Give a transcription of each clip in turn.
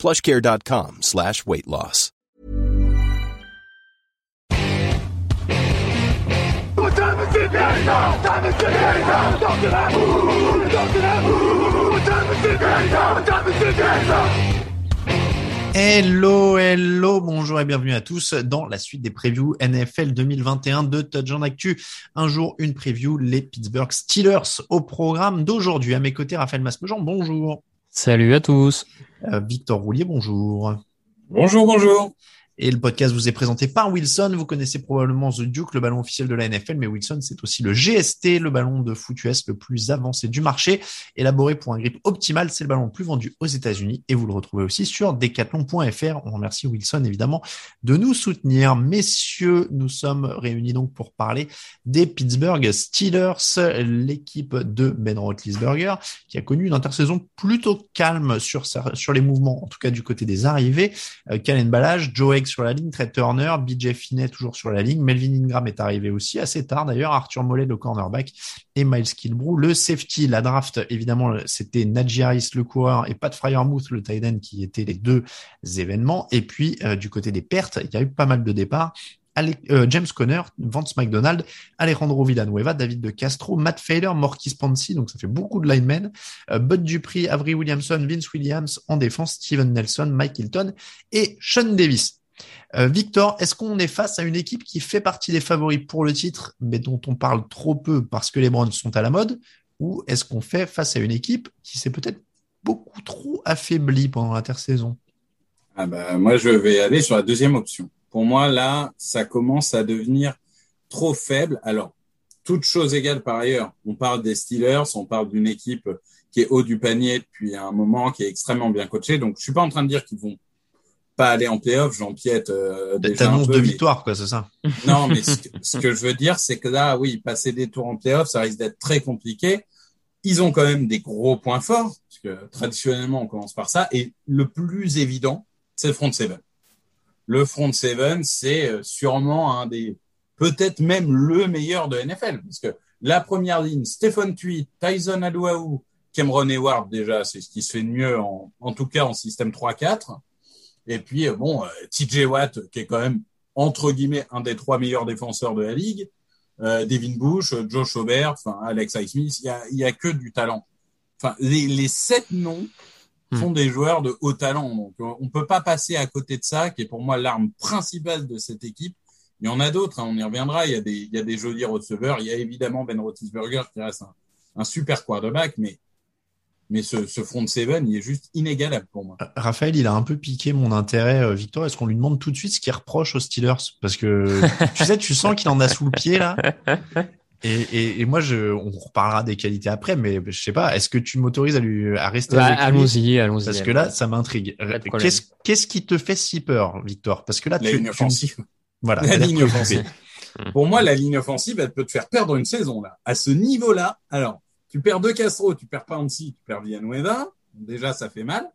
plushcare.com slash weight loss. Hello, hello, bonjour et bienvenue à tous dans la suite des previews NFL 2021 de Touchdown Actu. Un jour, une preview, les Pittsburgh Steelers au programme d'aujourd'hui. À mes côtés, Raphaël Masmejean, bonjour. Salut à tous. Euh, Victor Roulier, bonjour. Bonjour, bonjour. Et le podcast vous est présenté par Wilson. Vous connaissez probablement The Duke, le ballon officiel de la NFL, mais Wilson, c'est aussi le GST, le ballon de foot US le plus avancé du marché, élaboré pour un grip optimal. C'est le ballon le plus vendu aux États-Unis et vous le retrouvez aussi sur decathlon.fr. On remercie Wilson, évidemment, de nous soutenir. Messieurs, nous sommes réunis donc pour parler des Pittsburgh Steelers, l'équipe de Ben Roethlisberger, qui a connu une intersaison plutôt calme sur, sur les mouvements, en tout cas du côté des arrivées. Euh, Kalen Balage, Joe Egg sur la ligne, Trey Turner, BJ Finney toujours sur la ligne, Melvin Ingram est arrivé aussi assez tard d'ailleurs, Arthur Mollet le cornerback et Miles Kilbrou le safety. La draft évidemment c'était Najee Harris le coureur et Pat Fryermuth le tight end qui étaient les deux événements. Et puis euh, du côté des pertes, il y a eu pas mal de départs. Euh, James Conner, Vance McDonald, Alejandro Villanueva, David de Castro, Matt Failer, Morkis Sponsi, donc ça fait beaucoup de linemen, euh, Bud Dupree, Avery Williamson, Vince Williams en défense, Steven Nelson, Mike Hilton et Sean Davis. Euh, Victor, est-ce qu'on est face à une équipe qui fait partie des favoris pour le titre, mais dont on parle trop peu parce que les Browns sont à la mode, ou est-ce qu'on fait face à une équipe qui s'est peut-être beaucoup trop affaiblie pendant l'intersaison? Ah bah, Moi, je vais aller sur la deuxième option. Pour moi, là, ça commence à devenir trop faible. Alors, toute chose égale par ailleurs, on parle des Steelers, on parle d'une équipe qui est haut du panier depuis un moment, qui est extrêmement bien coachée. Donc, je suis pas en train de dire qu'ils vont pas aller en playoff, j'empiète euh, déjà un peu, de victoire, quoi, c'est ça? Non, mais ce que, je veux dire, c'est que là, oui, passer des tours en playoff, ça risque d'être très compliqué. Ils ont quand même des gros points forts, parce que traditionnellement, on commence par ça. Et le plus évident, c'est le front seven. Le front seven, c'est euh, sûrement un des, peut-être même le meilleur de NFL, parce que la première ligne, Stephen Tweed, Tyson Aduaou, Cameron Hayward, déjà, c'est ce qui se fait de mieux, en, en tout cas en système 3-4. Et puis, euh, bon, euh, TJ Watt, qui est quand même, entre guillemets, un des trois meilleurs défenseurs de la ligue. Euh, Devin Bush, Josh Aubert, enfin, Alex Smith, il y a, y a que du talent. Enfin, les, les sept noms hmm. sont des joueurs de haut talent. Donc, on peut pas passer à côté de ça, qui est pour moi l'arme principale de cette équipe. Il y en a d'autres, hein, on y reviendra. Il y a des, il y a des jolis receveurs. Il y a évidemment Ben Roethlisberger qui reste un, un super quarterback, mais mais ce, ce front seven, il est juste inégalable pour moi. Raphaël, il a un peu piqué mon intérêt. Euh, Victor, est-ce qu'on lui demande tout de suite ce qu'il reproche aux Steelers? Parce que tu sais, tu sens qu'il en a sous le pied là. Et, et, et, moi, je, on reparlera des qualités après, mais je sais pas. Est-ce que tu m'autorises à lui à rester bah, Allons-y, allons-y. Parce que là, ça m'intrigue. Qu'est-ce qu'est-ce qui te fait si peur, Victor? Parce que là, la tu, ligne offensive. Voilà, la ligne offensive. Pour moi, la ligne offensive, elle peut te faire perdre une saison là. À ce niveau-là, alors tu perds deux Castro, tu perds Pansy, tu perds Villanueva. Déjà, ça fait mal.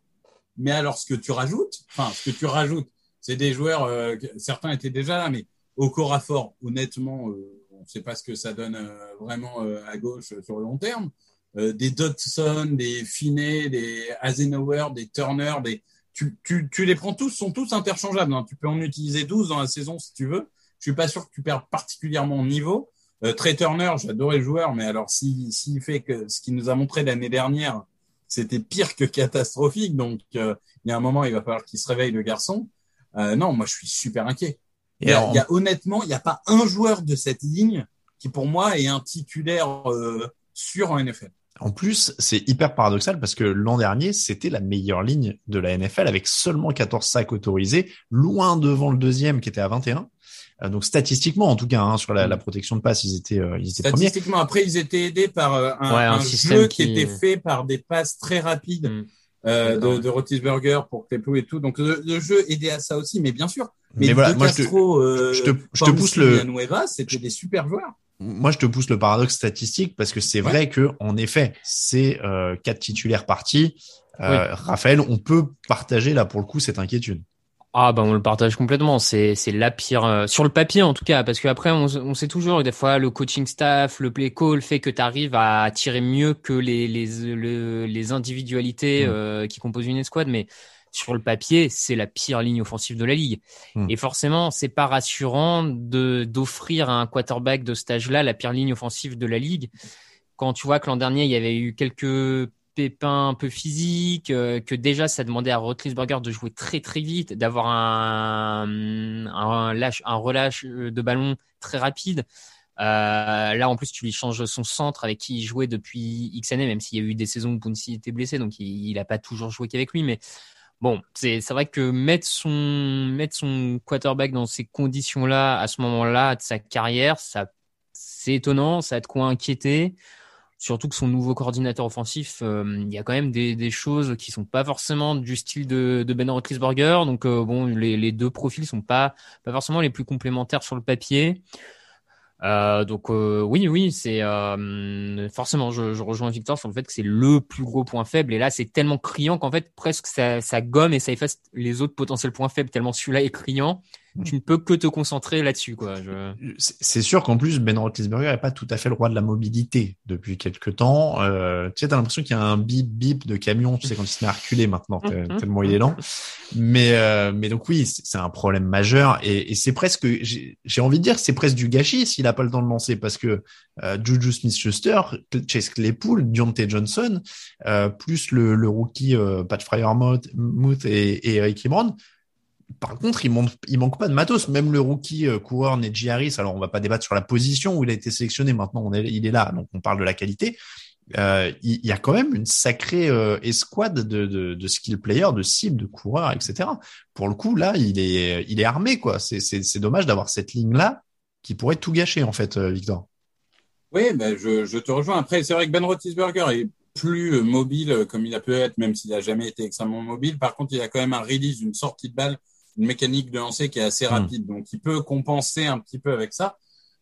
Mais alors, ce que tu rajoutes, enfin, ce que tu rajoutes, c'est des joueurs, euh, certains étaient déjà là, mais au corps à fort, honnêtement, euh, on ne sait pas ce que ça donne euh, vraiment à gauche sur le long terme. des Dodson, des Finney, des Eisenhower, des Turner, des, tu, tu, tu les prends tous, sont tous interchangeables. Hein. Tu peux en utiliser 12 dans la saison si tu veux. Je suis pas sûr que tu perds particulièrement au niveau. Euh, Trey Turner, j'adorais le joueur, mais alors s'il si, fait que ce qu'il nous a montré l'année dernière, c'était pire que catastrophique. Donc euh, il y a un moment, il va falloir qu'il se réveille le garçon. Euh, non, moi je suis super inquiet. Il y, a, il y a, honnêtement, il n'y a pas un joueur de cette ligne qui pour moi est un titulaire euh, sûr en NFL. En plus, c'est hyper paradoxal parce que l'an dernier, c'était la meilleure ligne de la NFL avec seulement 14 sacs autorisés, loin devant le deuxième qui était à 21. Euh, donc statistiquement, en tout cas, hein, sur la, la, protection de passe, ils étaient, euh, ils étaient statistiquement, après, ils étaient aidés par euh, un, un, jeu qui... était fait par des passes très rapides. Mm. euh, de, de Rotisberger pour Claypool et tout. Donc le, le, jeu aidait à ça aussi, mais bien sûr. Mais, Mais, voilà, de moi, je te- Castro, euh, je te, je te Pamsi pousse le, c'était des super joueurs. moi, je te pousse le paradoxe statistique parce que c'est Ouais. vrai que, en effet, c'est euh, quatre titulaires partis. Euh, Raphaël, on peut partager là pour le coup cette inquiétude. Ah bah on le partage complètement. C'est c'est la pire euh, sur le papier en tout cas parce que après on, on sait toujours des fois le coaching staff, le play call fait que tu arrives à tirer mieux que les les le- les individualités Mm. euh, qui composent une escouade, mais sur le papier c'est la pire ligne offensive de la ligue. Mm. Et forcément c'est pas rassurant de d'offrir à un quarterback de ce âge-là la pire ligne offensive de la ligue quand tu vois que l'an dernier il y avait eu quelques pépins un peu physiques, euh, que déjà ça demandait à Rotlisberger de jouer très très vite, d'avoir un, un, lâche, un relâche euh, de ballon très rapide. Euh, là, en plus, tu lui changes son centre avec qui il jouait depuis X années, même s'il y a eu des saisons où Punsi était blessé, donc il n'a pas toujours joué qu'avec lui. Mais bon, c'est c'est vrai que mettre son, mettre son quarterback dans ces conditions-là, à ce moment-là de sa carrière, ça c'est étonnant, ça a de quoi inquiéter. Surtout que son nouveau coordinateur offensif, euh, il y a quand même des, choses qui sont pas forcément du style de, de Ben Roethlisberger. Donc euh, bon, les, deux profils sont pas pas forcément les plus complémentaires sur le papier. Euh, donc oui, oui, c'est forcément. Je, je rejoins Victor sur le fait que c'est le plus gros point faible. Et là, c'est tellement criant qu'en fait presque ça, ça gomme et ça efface les autres potentiels points faibles. Tellement celui-là est criant, tu ne peux que te concentrer là-dessus, quoi. Je... C'est sûr qu'en plus, Ben Roethlisberger n'est pas tout à fait le roi de la mobilité depuis quelques temps. Euh, tu sais, t'as l'impression qu'il y a un bip bip de camion, tu sais, quand il se met à reculer maintenant, te- tellement il est lent. Mais, euh, mais donc oui, c'est un problème majeur et, et c'est presque, j'ai envie de dire, que c'est presque du gâchis s'il a pas le temps de lancer parce que euh, Juju Smith-Schuster, Chase Claypool, Deontay Johnson, euh, plus le, le rookie euh, Pat Fryermuth Muth et, et Eric Ebron, par contre, il manque, manque pas de matos. Même le rookie euh, coureur Neji Harris, alors on va pas débattre sur la position où il a été sélectionné. Maintenant, il est là, donc on parle de la qualité. Euh, il, y a quand même une sacrée euh, escouade de, de, skill players, de cibles, de coureurs, etc. Pour le coup, là, il est, il est armé, quoi. C'est, dommage d'avoir cette ligne-là qui pourrait tout gâcher, en fait, euh, Victor. Oui, ben je, je te rejoins. Après, c'est vrai que Ben Roethlisberger est plus euh, mobile euh, comme il a pu être, même s'il a jamais été extrêmement mobile. Par contre, il a quand même un release, une sortie de balle, une mécanique de lancer qui est assez rapide. Donc, il peut compenser un petit peu avec ça.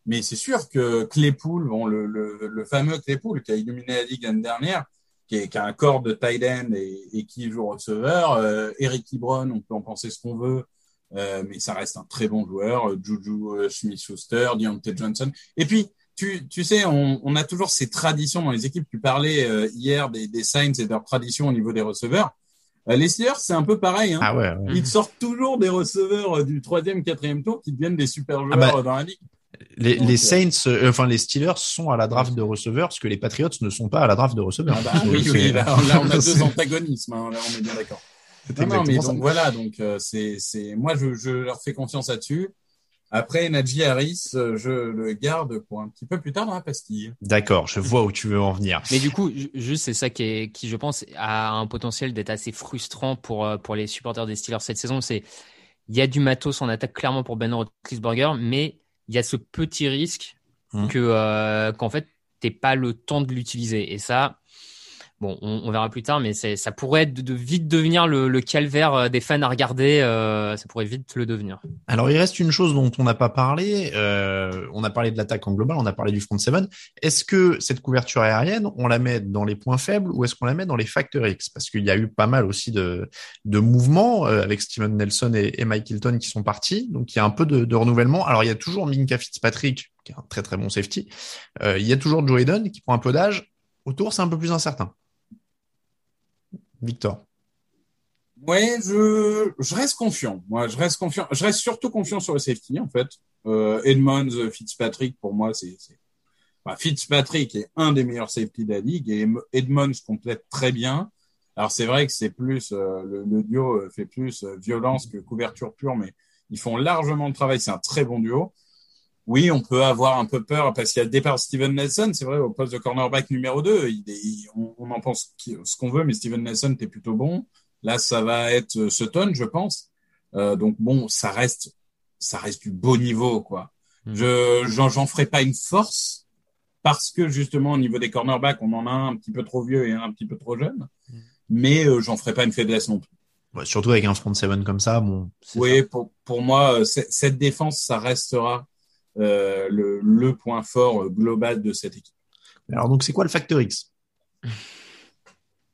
Mais c'est sûr que Claypool, bon, le, le, le fameux Claypool qui a illuminé la ligue l'année dernière, qui, est, qui a un corps de tight end et, et qui joue receveur, euh, Eric Ebron, on peut en penser ce qu'on veut, euh, mais ça reste un très bon joueur. Euh, Juju Smith-Schuster, Deontay Johnson. Et puis, tu, tu sais, on, on a toujours ces traditions dans les équipes. Tu parlais euh, hier des, des Saints et de leurs traditions au niveau des receveurs. Euh, les Steelers, c'est un peu pareil. Hein. Ah ouais, ouais. Ils sortent toujours des receveurs euh, du troisième, quatrième tour qui deviennent des super joueurs Ah bah, euh, dans la ligue. Les, Donc, les Saints, euh, enfin les Steelers sont à la draft de receveurs, ce que les Patriots ne sont pas à la draft de receveurs. Ah bah, oui, oui, là, là, on a deux antagonismes. Hein, là, on est bien d'accord. c'est Non, non, mais ça. donc voilà, donc euh, c'est, c'est, moi je, je leur fais confiance là-dessus. Après, Najee Harris, euh, je le garde pour un petit peu plus tard dans la pastille. D'accord, je vois où tu veux en venir. Mais du coup, ju- juste c'est ça qui, est, qui, je pense, a un potentiel d'être assez frustrant pour, euh, pour les supporters des Steelers cette saison. C'est il y a du matos en attaque clairement pour Ben Roethlisberger, mais il y a ce petit risque Mhm. que euh, qu'en fait t'aies pas le temps de l'utiliser. Et ça, bon, on, verra plus tard, mais ça pourrait vite devenir le, calvaire euh, des fans à regarder. euh, ça pourrait vite le devenir. Alors il reste une chose dont on n'a pas parlé. euh, on a parlé de l'attaque en global, on a parlé du front seven. Est-ce que cette couverture aérienne, on la met dans les points faibles ou est-ce qu'on la met dans les facteurs X? Parce qu'il y a eu pas mal aussi de, mouvements avec Steven Nelson et, Mike Hilton qui sont partis. Donc il y a un peu de, renouvellement. Alors il y a toujours Minka Fitzpatrick qui est un très très bon safety. Il y a toujours Joe Hayden qui prend un peu d'âge. Autour c'est un peu plus incertain. Victor. Ouais, je, je reste confiant. Moi, je reste confiant. Je reste surtout confiant sur le safety, en fait. Euh, Edmonds, Fitzpatrick, pour moi, c'est, Fitzpatrick est un des meilleurs safety de la ligue et Edmonds complète très bien. Alors, c'est vrai que c'est plus, euh, le, duo fait plus euh, violence que couverture pure, mais ils font largement le travail. C'est un très bon duo. Oui, on peut avoir un peu peur parce qu'il y a le départ de Steven Nelson. C'est vrai, au poste de cornerback numéro 2, il est, il- on, on en pense ce qu'on veut, mais Steven Nelson, t'es plutôt bon. Là, ça va être euh, Sutton, je pense. Euh, donc bon, ça reste, ça reste du beau niveau, quoi. Mhm. Je, j'en, j'en ferai pas une force parce que justement au niveau des cornerbacks, on en a un un petit peu trop vieux et un un petit peu trop jeune. Mhm. mais euh, j'en ferai pas une faiblesse non plus. Ouais, surtout avec un front seven comme ça, bon. Oui, pour, pour moi, cette défense, ça restera euh, le, le point fort global de cette équipe. Alors donc, c'est quoi le facteur X?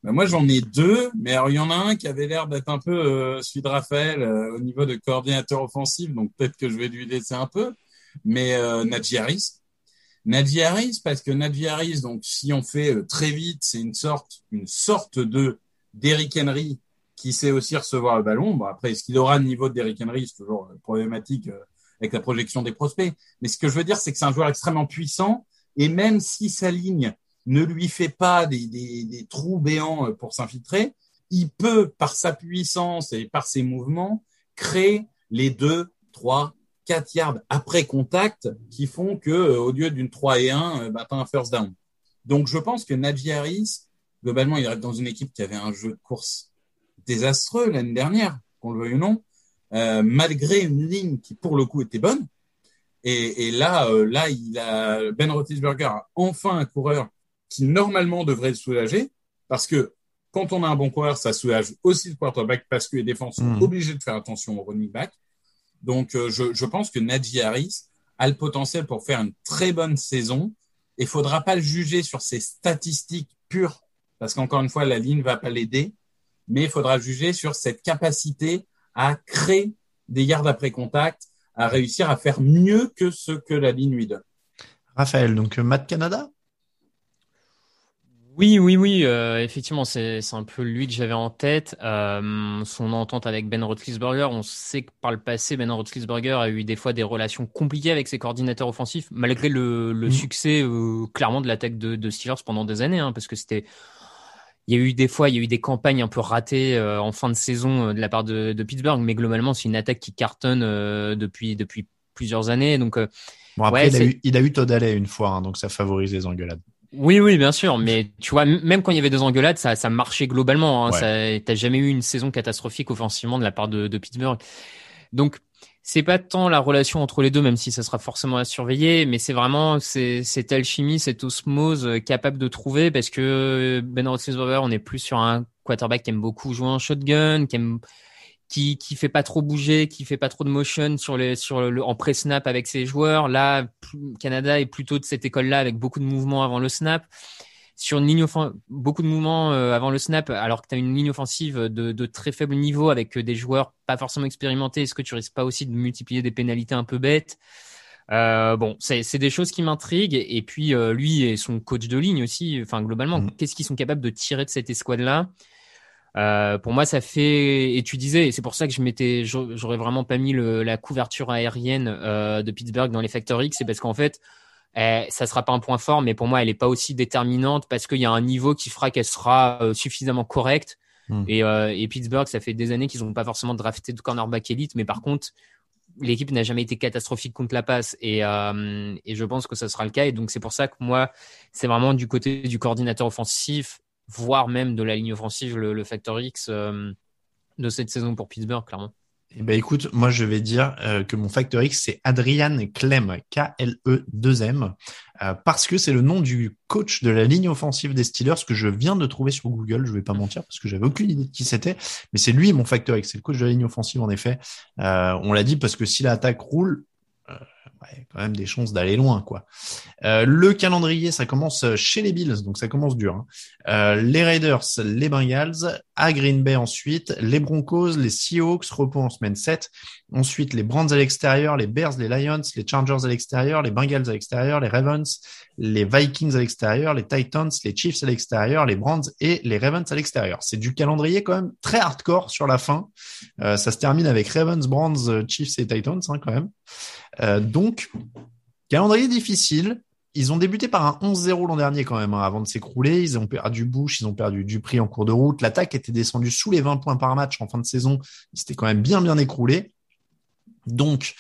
Ben moi, j'en ai deux, mais alors il y en a un qui avait l'air d'être un peu euh, celui de Raphaël euh, au niveau de coordinateur offensif, donc peut-être que je vais lui laisser un peu. Mais euh, Najee Harris, Najee Harris, parce que Najee Harris, donc si on fait euh, très vite, c'est une sorte, une sorte de d'Eric Henry qui sait aussi recevoir le ballon. Bon après, est-ce qu'il aura le niveau d'Eric Henry, c'est toujours problématique avec la projection des prospects. Mais ce que je veux dire, c'est que c'est un joueur extrêmement puissant et même si sa ligne ne lui fait pas des, des, des trous béants pour s'infiltrer, il peut, par sa puissance et par ses mouvements, créer les deux, trois, quatre yards après contact qui font que, euh, au lieu d'une 3 et 1, euh, bah, tu un first down. Donc, je pense que Najee Harris, globalement, il reste dans une équipe qui avait un jeu de course désastreux l'année dernière, qu'on le veuille ou non, euh, malgré une ligne qui, pour le coup, était bonne. Et, et là, là, il a Ben Roethlisberger a enfin un coureur qui normalement devrait le soulager, parce que quand on a un bon coureur, ça soulage aussi le quarterback parce que les défenses sont mmh. obligées de faire attention au running back. Donc, euh, je, je, pense que Najee Harris a le potentiel pour faire une très bonne saison. Il faudra pas le juger sur ses statistiques pures, parce qu'encore une fois, la ligne va pas l'aider, mais il faudra juger sur cette capacité à créer des yards après contact, à réussir à faire mieux que ce que la ligne lui donne. Raphaël, donc Matt Canada? Oui, oui, oui, euh, effectivement, c'est un peu lui que j'avais en tête. Euh, son entente avec Ben Roethlisberger, on sait que par le passé, Ben Roethlisberger a eu des fois des relations compliquées avec ses coordinateurs offensifs, malgré le, le mmh. succès euh, clairement de l'attaque de, de, Steelers pendant des années, hein, parce que c'était, il y a eu des fois, il y a eu des campagnes un peu ratées euh, en fin de saison euh, de la part de, de Pittsburgh, mais globalement, c'est une attaque qui cartonne depuis depuis plusieurs années, donc. Bon après, il, a eu, il, a eu, Todd Alley une fois, hein, donc ça favorise les engueulades. Oui, oui, bien sûr, mais tu vois, même quand il y avait deux engueulades, ça, ça marchait globalement. Hein, T'as jamais eu une saison catastrophique offensivement de la part de, de Pittsburgh. Donc, c'est pas tant la relation entre les deux, même si ça sera forcément à surveiller, mais c'est vraiment cette alchimie, cette osmose euh, capable de trouver, parce que Ben Roethlisberger, on est plus sur un quarterback qui aime beaucoup jouer en shotgun, qui aime qui qui fait pas trop bouger, qui fait pas trop de motion sur les sur le en pré-snap avec ses joueurs. Là, Canada est plutôt de cette école-là avec beaucoup de mouvements avant le snap. Sur une ligne beaucoup de mouvements euh, avant le snap, alors que tu as une ligne offensive de, de, très faible niveau avec des joueurs pas forcément expérimentés, est-ce que tu risques pas aussi de multiplier des pénalités un peu bêtes? Euh, bon, c'est des choses qui m'intriguent. Et puis, euh, lui et son coach de ligne aussi, enfin, globalement, mmh. qu'est-ce qu'ils sont capables de tirer de cette escouade-là? Euh, pour moi, ça fait. Et tu disais, et c'est pour ça que je m'étais, j'aurais vraiment pas mis le, la couverture aérienne euh, de Pittsburgh dans les Factor X, c'est parce qu'en fait, eh, ça sera pas un point fort, mais pour moi, elle est pas aussi déterminante parce qu'il y a un niveau qui fera qu'elle sera euh, suffisamment correcte. Hmm. Et, euh, et, Pittsburgh, ça fait des années qu'ils n'ont pas forcément drafté de cornerback élite, mais par contre, l'équipe n'a jamais été catastrophique contre la passe et, euh, et je pense que ça sera le cas. Et donc, c'est pour ça que moi, c'est vraiment du côté du coordinateur offensif voire même de la ligne offensive, le, le facteur X euh, de cette saison pour Pittsburgh, clairement. Eh ben écoute, moi je vais dire euh, que mon facteur X c'est Adrian Clem, K-L-E-2-M, euh, parce que c'est le nom du coach de la ligne offensive des Steelers que je viens de trouver sur Google. Je vais pas mentir parce que j'avais aucune idée de qui c'était, mais c'est lui mon facteur X, c'est le coach de la ligne offensive en effet. on l'a dit parce que si l'attaque roule, ouais, quand même des chances d'aller loin, quoi. Euh, le calendrier, ça commence chez les Bills, donc ça commence dur. Hein. Euh, les Raiders, les Bengals, à Green Bay ensuite, les Broncos, les Seahawks, repos en semaine 7. Ensuite, les Browns à l'extérieur, les Bears, les Lions, les Chargers à l'extérieur, les Bengals à l'extérieur, les Ravens, les Vikings à l'extérieur, les Titans, les Chiefs à l'extérieur, les Browns et les Ravens à l'extérieur. C'est du calendrier quand même très hardcore sur la fin. Euh, ça se termine avec Ravens, Browns, Chiefs et Titans hein, quand même. Euh, donc, calendrier difficile. Ils ont débuté par un 11-0 l'an dernier quand même, hein, avant de s'écrouler. Ils ont perdu Bush, ils ont perdu Dupri en cours de route. L'attaque était descendue sous les 20 points par match en fin de saison. Ils s'étaient quand même bien bien écroulé. Donc,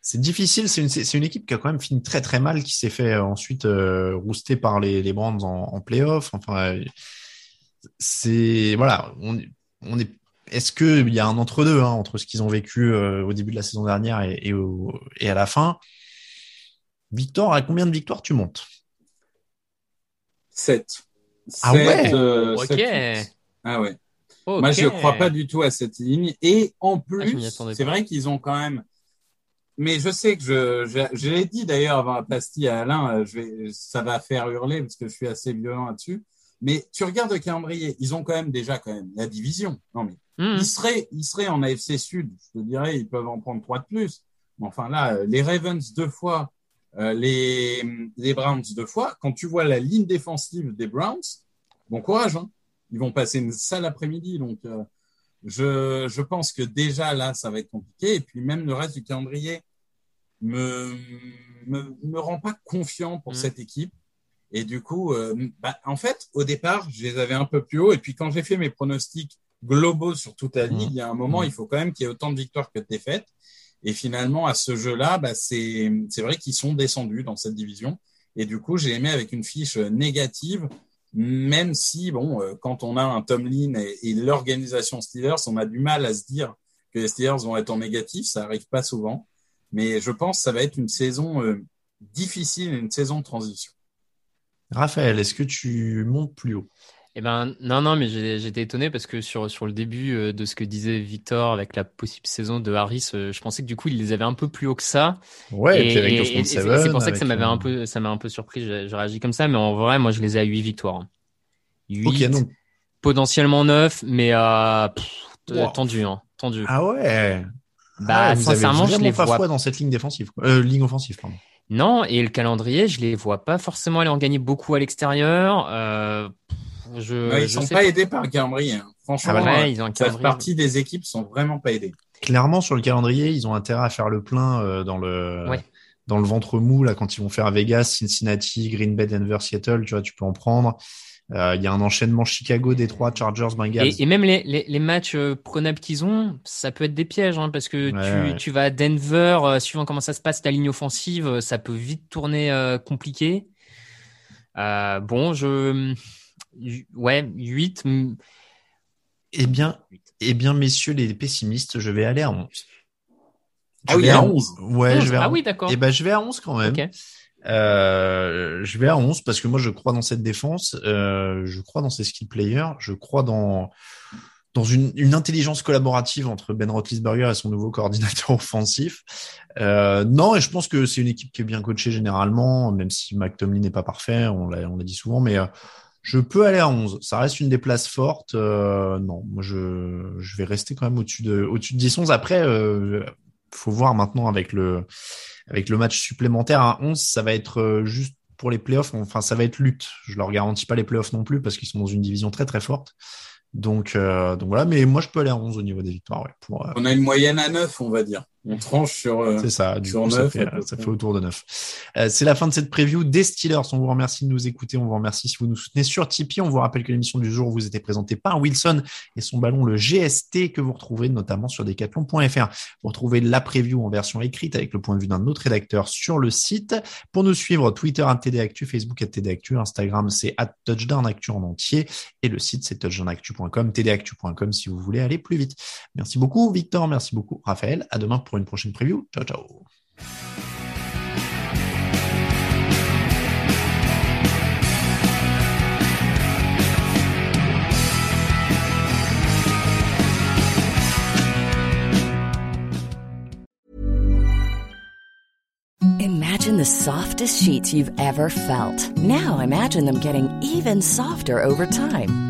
c'est difficile. C'est une, équipe qui a quand même fini très très mal, qui s'est fait euh, ensuite euh, rouster par les, les Brands en, en playoff. Enfin, c'est voilà, on est est-ce qu'il y a un entre-deux hein, entre ce qu'ils ont vécu euh, au début de la saison dernière et, et, et, à la fin? Victor, à combien de victoires tu montes? 7. Ah ouais? Euh, Ok. Ah ouais. Ok. Moi, je ne crois pas du tout à cette ligne. Et en Ah, plus, c'est vrai qu'ils ont quand même. Mais je sais que je, je, je l'ai dit d'ailleurs avant la pastille à Alain, euh, je vais, ça va faire hurler parce que je suis assez violent là-dessus. Mais tu regardes le calendrier, ils ont quand même déjà quand même la division. Non mais Mhm. ils seraient, ils seraient en AFC Sud. Je te dirais, ils peuvent en prendre trois de plus. Mais enfin là, euh, les Ravens deux fois, euh, les les Browns deux fois. Quand tu vois la ligne défensive des Browns, bon courage. Hein. Ils vont passer une sale après-midi, donc. euh, je, je pense que déjà là, ça va être compliqué. Et puis même le reste du calendrier me, me, me rend pas confiant pour Mm. cette équipe. Et du coup, euh, bah, en fait, au départ, je les avais un peu plus haut. Et puis quand j'ai fait mes pronostics globaux sur toute la ligue, Mm. il y a un moment, Mm. il faut quand même qu'il y ait autant de victoires que de défaites. Et finalement, à ce jeu-là, bah, c'est c'est vrai qu'ils sont descendus dans cette division. Et du coup, j'ai aimé avec une fiche négative, même si, bon, euh, quand on a un Tomlin et, et l'organisation Steelers, on a du mal à se dire que les Steelers vont être en négatif. Ça arrive pas souvent. Mais je pense que ça va être une saison euh, difficile, une saison de transition. Raphaël, est-ce que tu montes plus haut? Eh ben, non, non, mais j'étais étonné parce que sur, sur le début euh, de ce que disait Victor avec la possible saison de Harris, euh, je pensais que du coup, il les avait un peu plus haut que ça. Ouais, et, puis avec c'est Seven, c'est pour ça que ça m'avait euh, un peu, ça m'a un peu surpris. J'ai j'ai réagi comme ça, mais en vrai, moi, je les ai à 8 victoires. hein. 8, Ok, donc. potentiellement 9, mais euh, pff, Wow. tendu, hein, tendu. Ah ouais. Bah, Ah, sincèrement, je les pas vois dans cette ligne défensive. Euh, ligne offensive, pardon. Non, et le calendrier, je les vois pas forcément aller en gagner beaucoup à l'extérieur. Euh, je, Ouais, ils je sont sais pas aidés par le calendrier. hein. Franchement, Ah ouais, ils ont un cette calendrier. partie des équipes sont vraiment pas aidées. Clairement, sur le calendrier, ils ont intérêt à faire le plein euh, dans le Ouais. dans le ventre mou là quand ils vont faire Vegas, Cincinnati, Green Bay, Denver, Seattle. Tu vois, tu peux en prendre. Euh, Il y a un enchaînement Chicago, Détroit, Chargers, Bengals. Et, et même les, les, les matchs euh, prenables qu'ils ont, ça peut être des pièges, hein, parce que Ouais, tu, ouais. tu vas à Denver, euh, suivant comment ça se passe, ta ligne offensive, ça peut vite tourner euh, compliqué. Euh, bon, je... Ouais, 8. mm, Eh bien, eh bien, messieurs les pessimistes, je vais aller à 11. Ah Je oui, vais à à 11. Ouais, 11. je vais à Ah oui, d'accord. Eh ben, je vais à 11 quand même. Euh, je vais à 11 parce que moi, je crois dans cette défense. Euh, je crois dans ces skill players. Je crois dans dans une, une intelligence collaborative entre Ben Roethlisberger et son nouveau coordinateur offensif. Euh, non, et je pense que c'est une équipe qui est bien coachée généralement, même si McTomlin n'est pas parfait, on l'a on l'a dit souvent, mais je peux aller à 11. Ça reste une des places fortes. Euh, non, moi je, je vais rester quand même au-dessus de au-dessus de 10-11. Après, euh, faut voir maintenant avec le avec le match supplémentaire à 11, ça va être euh, juste pour les playoffs. Enfin, ça va être lutte. Je leur garantis pas les playoffs non plus parce qu'ils sont dans une division très très forte. Donc, euh, donc voilà, mais moi je peux aller à 11 au niveau des victoires. Ouais, euh, On a une moyenne à 9, on va dire. On tranche sur. euh, c'est ça, du sur coup, ça, neuf, fait, à peu ça près. fait autour de 9. Euh, c'est la fin de cette preview des Steelers. On vous remercie de nous écouter. On vous remercie si vous nous soutenez sur Tipeee. On vous rappelle que l'émission du jour vous était présentée par Wilson et son ballon, le GST, que vous retrouvez notamment sur decathlon.fr. Vous retrouvez la preview en version écrite avec le point de vue d'un autre rédacteur sur le site. Pour nous suivre, Twitter, TDActu, Facebook, TDActu, Instagram, c'est touchdownactu en entier et le site, c'est touchdownactu.com, tdactu.com si vous voulez aller plus vite. Merci beaucoup, Victor. Merci beaucoup, Raphaël. À demain pour une prochaine preview. Ciao, ciao. Imagine the softest sheets you've ever felt. Now imagine them getting even softer over time.